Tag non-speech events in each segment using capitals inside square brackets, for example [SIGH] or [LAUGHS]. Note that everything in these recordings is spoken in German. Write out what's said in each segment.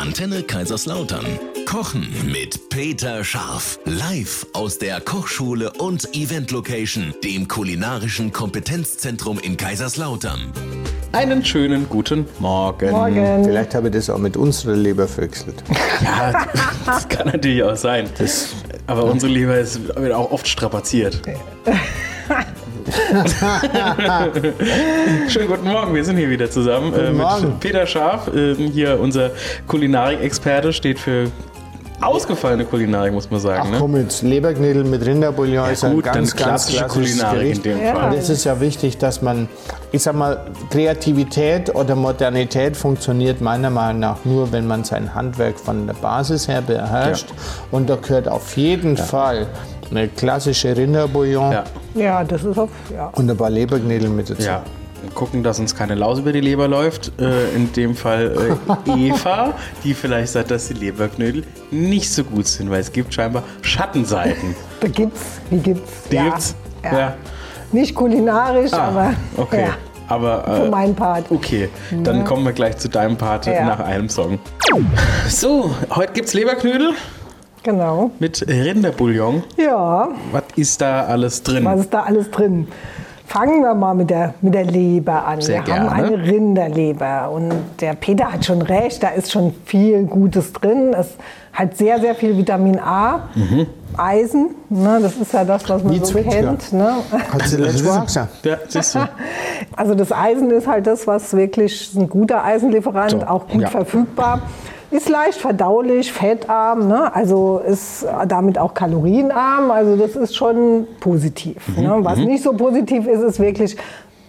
Antenne Kaiserslautern. Kochen mit Peter Scharf. Live aus der Kochschule und Event Location, dem kulinarischen Kompetenzzentrum in Kaiserslautern. Einen schönen guten Morgen. Morgen. Vielleicht habe ich das auch mit unserer Leber verwechselt. [LAUGHS] Ja, das kann natürlich auch sein. Das, Aber unsere Leber ist, auch oft strapaziert. [LAUGHS] Schönen guten Morgen, wir sind hier wieder zusammen äh, mit Morgen. Peter Scharf. Äh, hier unser Kulinarik-Experte steht für ausgefallene Kulinarik, muss man sagen. ach ne? komm jetzt, Leberknödel mit Rinderbouillon ist ein gut, ganz, dann ganz klassische klassisches Kulinarik Gericht. in dem Ja. Fall. Und es ist ja wichtig, dass man, ich sag mal, Kreativität oder Modernität funktioniert meiner Meinung nach nur, wenn man sein Handwerk von der Basis her beherrscht. Und da gehört auf jeden Fall eine klassische Rinderbouillon Ja, Ja, das ist auf. Ja. und ein paar Leberknödel mit dazu. ja. Gucken, dass uns keine Laus über die Leber läuft. Äh, in dem Fall äh, [LAUGHS] Eva, die vielleicht sagt, dass die Leberknödel nicht so gut sind, weil es gibt scheinbar Schattenseiten. Da gibt's. Die gibt's. Die ja. gibt's? Ja. Nicht kulinarisch, Ah, aber. okay. Ja, Aber für äh, meinen Part. okay, dann kommen wir gleich zu deinem Part Ja. nach einem Song. [LAUGHS] So, heute gibt's Leberknödel Genau. mit Rinderbouillon. Ja, Was ist da alles drin? was ist da alles drin? Fangen wir mal mit der, mit der Leber an. Sehr wir haben gerne. eine Rinderleber und der Peter hat schon recht, da ist schon viel Gutes drin. Es hat sehr, sehr viel Vitamin A, Eisen, ne, das ist ja das, was man Wie so kennt. Ne? [LAUGHS] Ja, siehst du. [LAUGHS] Also das Eisen ist halt das, was wirklich ein guter Eisenlieferant, So, auch gut ja. verfügbar. Ist leicht verdaulich, fettarm, ne? also ist damit auch kalorienarm. Also das ist schon positiv. Mhm, Ne? Was nicht so positiv ist, ist wirklich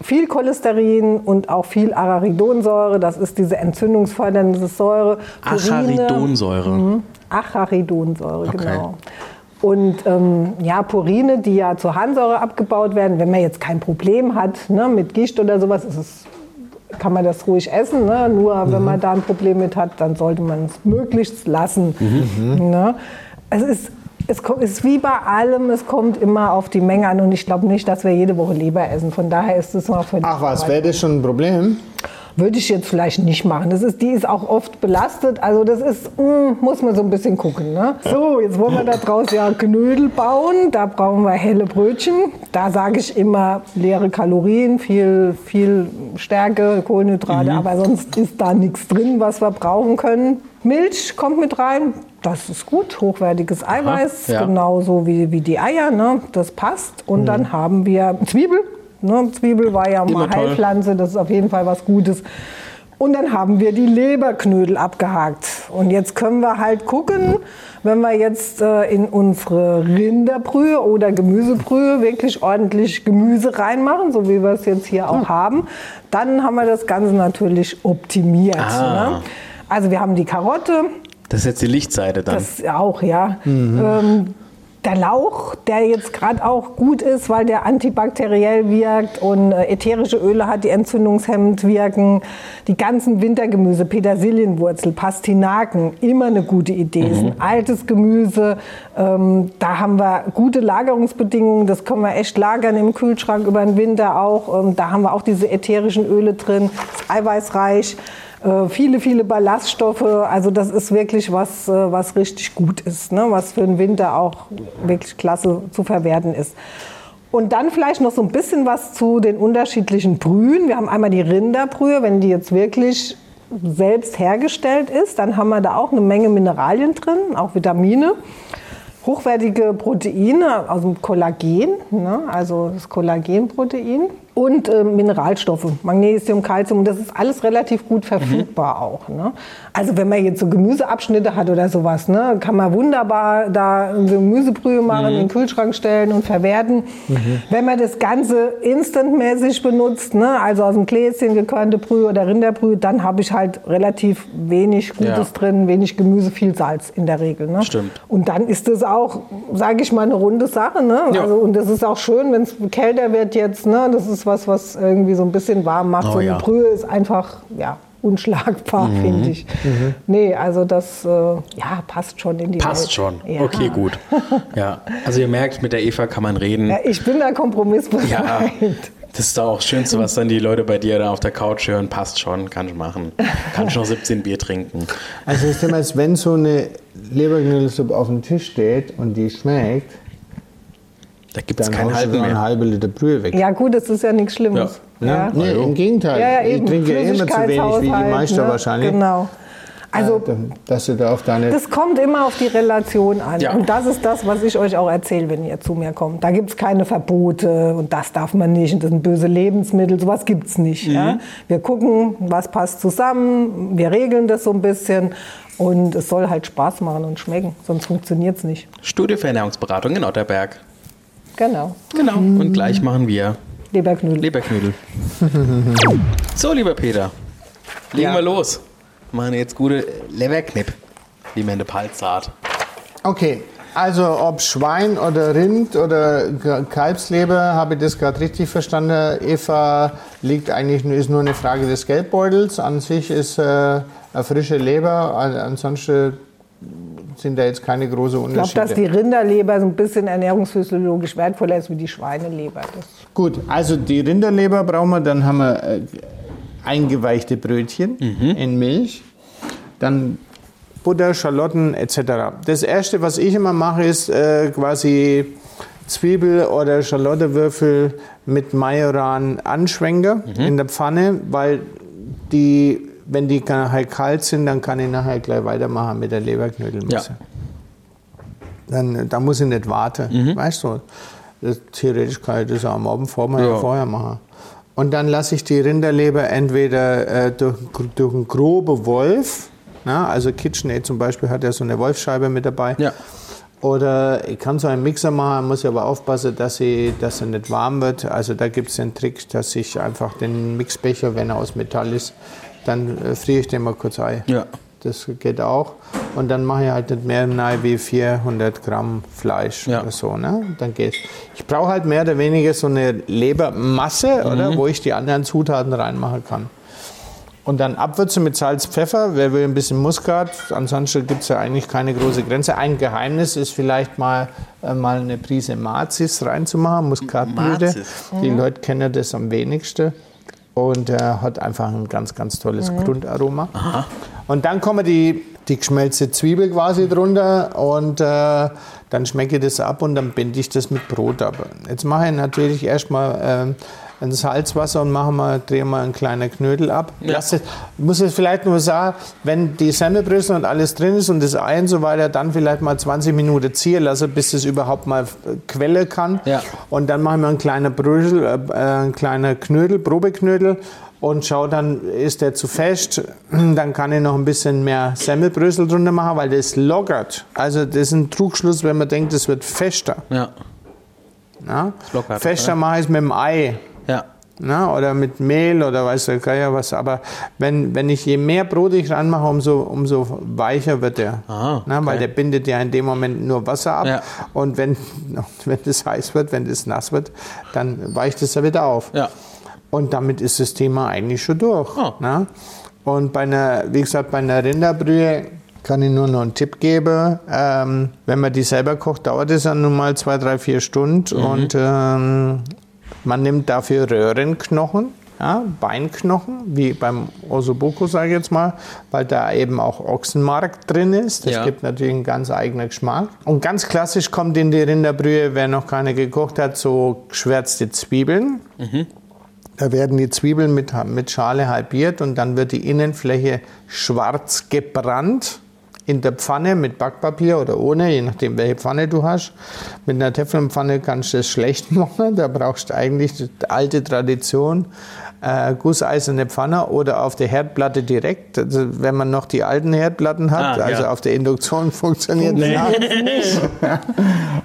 viel Cholesterin und auch viel Araridonsäure. Das ist diese entzündungsfördernde Säure. Purine. Acharidonsäure. Mhm. Acharidonsäure, Okay. genau. Und ähm, ja, Purine, die ja zur Harnsäure abgebaut werden, wenn man jetzt kein Problem hat ne, mit Gicht oder sowas, ist es, kann man das ruhig essen. Ne? Nur wenn man da ein Problem mit hat, dann sollte man es möglichst lassen. Ne? Es ist es ist wie bei allem, es kommt immer auf die Menge an und ich glaube nicht, dass wir jede Woche Leber essen. Von daher ist es noch völlig Ach was, wäre das schon ein Problem? Würde ich jetzt vielleicht nicht machen. Das ist, die ist auch oft belastet. Also das ist, mm, muss man so ein bisschen gucken. Ne? So, jetzt wollen wir da draus ja Knödel bauen. Da brauchen wir helle Brötchen. Da sage ich immer leere Kalorien, viel, viel Stärke, Kohlenhydrate. Mhm. Aber sonst ist da nichts drin, was wir brauchen können. Milch kommt mit rein. Das ist gut, hochwertiges Eiweiß, ja. genauso wie, wie die Eier. Ne? Das passt. Und Mhm. dann haben wir Zwiebel. Ne? Zwiebel war ja mal. Heilpflanze, das ist auf jeden Fall was Gutes. Und dann haben wir die Leberknödel abgehakt. Und jetzt können wir halt gucken, wenn wir jetzt äh, in unsere Rinderbrühe oder Gemüsebrühe wirklich ordentlich Gemüse reinmachen, so wie wir es jetzt hier auch haben, dann haben wir das Ganze natürlich optimiert. Ah. Ne? Also wir haben die Karotte, Das ist jetzt die Lichtseite dann. das auch, ja. Ähm, der Lauch, der jetzt gerade auch gut ist, weil der antibakteriell wirkt und äh, ätherische Öle hat, die entzündungshemmend wirken. Die ganzen Wintergemüse, Petersilienwurzel, Pastinaken, immer eine gute Idee. Ist ein altes Gemüse. Ähm, da haben wir gute Lagerungsbedingungen. Das können wir echt lagern im Kühlschrank über den Winter auch. Ähm, da haben wir auch diese ätherischen Öle drin. Ist eiweißreich. Äh, viele, viele Ballaststoffe. Also das ist wirklich was, äh, was richtig gut ist, ne? was für den Winter auch wirklich klasse zu verwerten ist. Und dann vielleicht noch so ein bisschen was zu den unterschiedlichen Brühen. Wir haben einmal die Rinderbrühe, wenn die jetzt wirklich selbst hergestellt ist, dann haben wir da auch eine Menge Mineralien drin, auch Vitamine. Hochwertige Proteine aus dem Kollagen, ne? also das Kollagenprotein und äh, Mineralstoffe, Magnesium, Calcium. Und das ist alles relativ gut verfügbar auch. Ne? Also wenn man jetzt so Gemüseabschnitte hat oder sowas, ne, kann man wunderbar da eine Gemüsebrühe machen, in den Kühlschrank stellen und verwerten. Wenn man das Ganze instantmäßig benutzt, ne, also aus dem Gläschen gekörnte Brühe oder Rinderbrühe, dann habe ich halt relativ wenig Gutes Ja. drin, wenig Gemüse, viel Salz in der Regel. Ne? Stimmt. Und dann ist das auch, sage ich mal, eine runde Sache. Ne? Ja. Also, und das ist auch schön, wenn es kälter wird jetzt. Ne? Das ist was, was irgendwie so ein bisschen warm macht. Oh so eine ja. Brühe ist einfach ja, unschlagbar, Mhm. finde ich. Nee, also das äh, ja, passt schon in die Passt Welt. schon. Ja. Okay, gut. Ja. Also ihr merkt, mit der Eva kann man reden. Ja, ich bin da kompromissbereit. Ja. Das ist doch auch das Schönste, was dann die Leute bei dir da auf der Couch hören. Passt schon, kann ich machen. Kann ich noch [LAUGHS] 17 Bier trinken. Also es ist immer, als wenn so eine Leberknödelsuppe auf dem Tisch steht und die schmeckt, Da gibt es so einen mehr. halben Liter Brühe weg. Ja gut, das ist ja nichts Schlimmes. Ja. Ja. Nee, im Gegenteil. Ja, ja, ich trinke ja immer zu wenig wie die Flüssigkeitshaushalt, Meister ne? wahrscheinlich. Genau. Also dass du da auf deine das kommt immer auf die Relation an. Ja. Und das ist das, was ich euch auch erzähle, wenn ihr zu mir kommt. Da gibt es keine Verbote und das darf man nicht und das sind böse Lebensmittel. Sowas gibt es nicht. Ja? Wir gucken, was passt zusammen, wir regeln das so ein bisschen und es soll halt Spaß machen und schmecken, sonst funktioniert es nicht. Studie für Ernährungsberatung in Otterberg. Genau. Genau. Und gleich machen wir Leberknödel. Leberknödel. [LAUGHS] so, lieber Peter, legen Ja. wir los. Machen jetzt gute Leberknipp, wie man in der Palz sagt. Okay, also ob Schwein oder Rind oder Kalbsleber, habe ich das gerade richtig verstanden? Eva liegt eigentlich nur- ist nur eine Frage des Geldbeutels. An sich ist äh, eine frische Leber, an- ansonsten sind da jetzt keine großen Ich glaube, dass die Unterschiede. Rinderleber so ein bisschen ernährungsphysiologisch wertvoller ist wie die Schweineleber. Das Gut, also die Rinderleber brauchen wir, dann haben wir äh, eingeweichte Brötchen in Milch, dann Butter, Schalotten etc. Das erste, was ich immer mache, ist äh, quasi Zwiebel oder Schalottewürfel mit Majoran anschwenken in der Pfanne, weil die, wenn die nachher kalt sind, dann kann ich nachher gleich weitermachen mit der Leberknödelmüsse. Dann, da muss ich nicht warten, weißt du. Das, theoretisch kann ich das am Abend vorher, Ja. vorher machen. Und dann lasse ich die Rinderleber entweder äh, durch, durch einen groben Wolf, na, also KitchenAid zum Beispiel hat ja so eine Wolfscheibe mit dabei. Ja. Oder ich kann so einen Mixer machen, muss aber aufpassen, dass, sie, dass er nicht warm wird. Also da gibt es den Trick, dass ich einfach den Mixbecher, wenn er aus Metall ist, dann äh, friere ich den mal kurz ein. Ja. Das geht auch. Und dann mache ich halt nicht mehr rein wie 400 Gramm Fleisch Ja. oder so. Ne? Dann geht's. Ich brauche halt mehr oder weniger so eine Lebermasse, oder, wo ich die anderen Zutaten reinmachen kann. Und dann abwürzen mit Salz, Pfeffer. Wer will ein bisschen Muskat? Ansonsten gibt es ja eigentlich keine große Grenze. Ein Geheimnis ist vielleicht mal, äh, mal eine Prise Mazis reinzumachen, Muskatblüte. Die Leute kennen das am wenigsten. Und äh, hat einfach ein ganz, ganz tolles Grundaroma. Und dann kommen die, die geschmelzte Zwiebel quasi drunter und äh, dann schmecke ich das ab und dann binde ich das mit Brot ab. Jetzt mache ich natürlich erstmal ähm, ein Salzwasser und mache mal, drehe mal einen kleinen Knödel ab. Lass es, muss es vielleicht nur sagen, wenn die Semmelbrösel und alles drin ist und das Ei und so weiter, dann vielleicht mal 20 Minuten ziehen lassen, bis es überhaupt mal äh, quelle kann. Ja. Und dann machen wir einen kleinen Brösel, äh, ein kleiner Knödel, Probeknödel und schau dann, ist der zu fest, [CLEARS THROAT] dann kann ich noch ein bisschen mehr Semmelbrösel drunter machen, weil das lockert. Also das ist ein Trugschluss, wenn man denkt, es wird fester. Ja. Ja? lockert, Fester ja. mache ich es mit dem Ei. Na, oder mit Mehl oder weiß der Geier was. Aber wenn, wenn ich je mehr Brot ich ranmache, umso, umso weicher wird der. Aha, Na, weil okay. der bindet ja in dem Moment nur Wasser ab. Ja. Und wenn, [LAUGHS] wenn das heiß wird, wenn das nass wird, dann weicht es ja wieder auf. Ja. Und damit ist das Thema eigentlich schon durch. Oh. Na? Und bei einer, wie gesagt, bei einer Rinderbrühe kann ich nur noch einen Tipp geben. Ähm, wenn man die selber kocht, dauert es dann nun mal zwei, drei, vier Stunden. Und ähm, man nimmt dafür Röhrenknochen, ja, Beinknochen, wie beim Ossobuco, sage ich jetzt mal, weil da eben auch Ochsenmark drin ist. Das Ja. gibt natürlich einen ganz eigenen Geschmack. Und ganz klassisch kommt in die Rinderbrühe, wer noch keine gekocht hat, so geschwärzte Zwiebeln. Da werden die Zwiebeln mit, mit Schale halbiert und dann wird die Innenfläche schwarz gebrannt in der Pfanne mit Backpapier oder ohne, je nachdem welche Pfanne du hast. Mit einer Teflonpfanne kannst du das schlecht [LAUGHS] machen. Da brauchst du eigentlich die alte Tradition. Äh, gusseiserne Pfanne oder auf der Herdplatte direkt, also wenn man noch die alten Herdplatten hat, Ah, also ja. auf der Induktion [LAUGHS] funktioniert das [LAUGHS] nicht.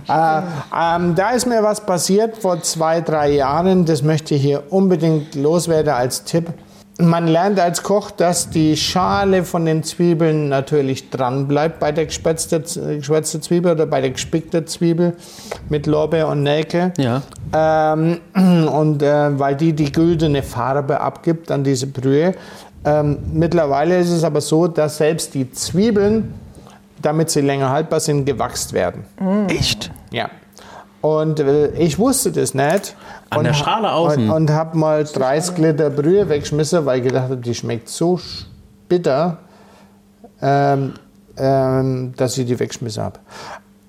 Äh, ähm, da ist mir was passiert vor zwei, drei Jahren. Das möchte ich hier unbedingt loswerden als Tipp. Man lernt als Koch, dass die Schale von den Zwiebeln natürlich dran bleibt bei der geschwärzten geschwärzten Zwiebel oder bei der gespickten Zwiebel mit Lorbeer und Nelke. Ja. Ähm, [CLEARS THROAT] und äh, weil die die güldene Farbe abgibt an diese Brühe. Ähm, mittlerweile ist es aber so, dass selbst die Zwiebeln, damit sie länger haltbar sind, gewachst werden. Echt? Ja. Und äh, ich wusste das nicht. An und der ha- Schale außen? Und, und habe mal 30 Liter Brühe weggeschmissen, weil ich gedacht habe, die schmeckt so bitter, ähm, ähm, dass ich die weggeschmissen habe.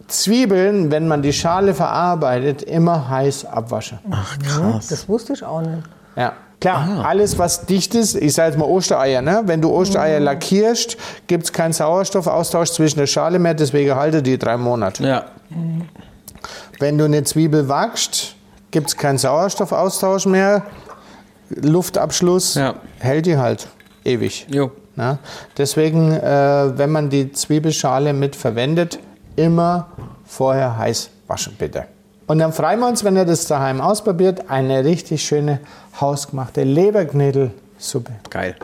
Zwiebeln, wenn man die Schale verarbeitet, immer heiß abwaschen. Ach, krass. Das wusste ich auch nicht. Ja, klar. Ah. Alles, was dicht ist, ich sage jetzt mal Ostereier, ne? wenn du Ostereier lackierst, gibt es keinen Sauerstoffaustausch zwischen der Schale mehr, deswegen halte die drei Monate. Ja. Wenn du eine Zwiebel wachst, gibt es keinen Sauerstoffaustausch mehr, Luftabschluss, Ja. hält die halt ewig. Jo. Ne? Deswegen, äh, wenn man die Zwiebelschale mit verwendet, immer vorher heiß waschen, bitte. Und dann freuen wir uns, wenn ihr das daheim ausprobiert, eine richtig schöne hausgemachte Leberknödelsuppe. Geil.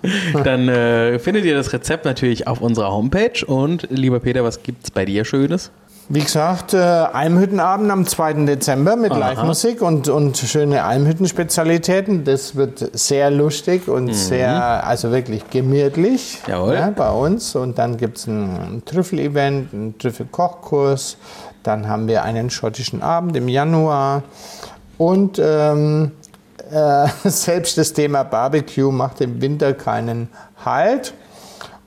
[LAUGHS] Dann äh, findet ihr das Rezept natürlich auf unserer Homepage. Und lieber Peter, was gibt's bei dir Schönes? Wie gesagt, äh, Almhüttenabend am 2. Dezember mit. Live-Musik und, und schöne Almhütten-Spezialitäten. Das wird sehr lustig und sehr, also wirklich gemütlich ja, bei uns. Und dann gibt es ein Trüffel-Event, einen Trüffel-Kochkurs. Dann haben wir einen schottischen Abend im Januar. Und ähm, äh, [LAUGHS] selbst das Thema Barbecue macht im Winter keinen Halt.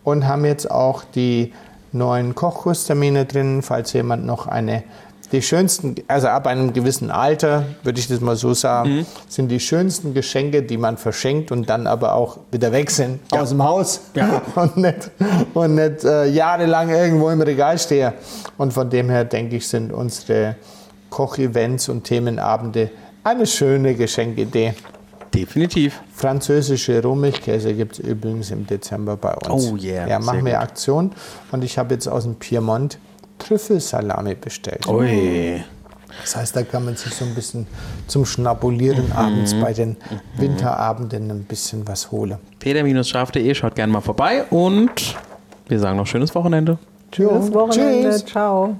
Und haben jetzt auch die neuen Kochkurstermine drin, falls jemand noch eine, die schönsten, also ab einem gewissen Alter, würde ich das mal so sagen, sind die schönsten Geschenke, die man verschenkt und dann aber auch wieder weg sind aus dem Haus [LAUGHS] und nicht, und nicht äh, jahrelang irgendwo im Regal stehen. Und von dem her denke ich, sind unsere Kochevents und Themenabende eine schöne Geschenkidee. Definitiv. Französische Rohmilchkäse gibt es übrigens im Dezember bei uns. Oh yeah, Ja, machen wir. Aktion. Und ich habe jetzt aus dem Piemont Trüffelsalami bestellt. Ui. Das heißt, da kann man sich so ein bisschen zum Schnabulieren Mhm. abends bei den Winterabenden ein bisschen was holen. Peter-scharf.de, schaut gerne mal vorbei und wir sagen noch schönes Wochenende. Schönes Wochenende. Tschüss. Ciao.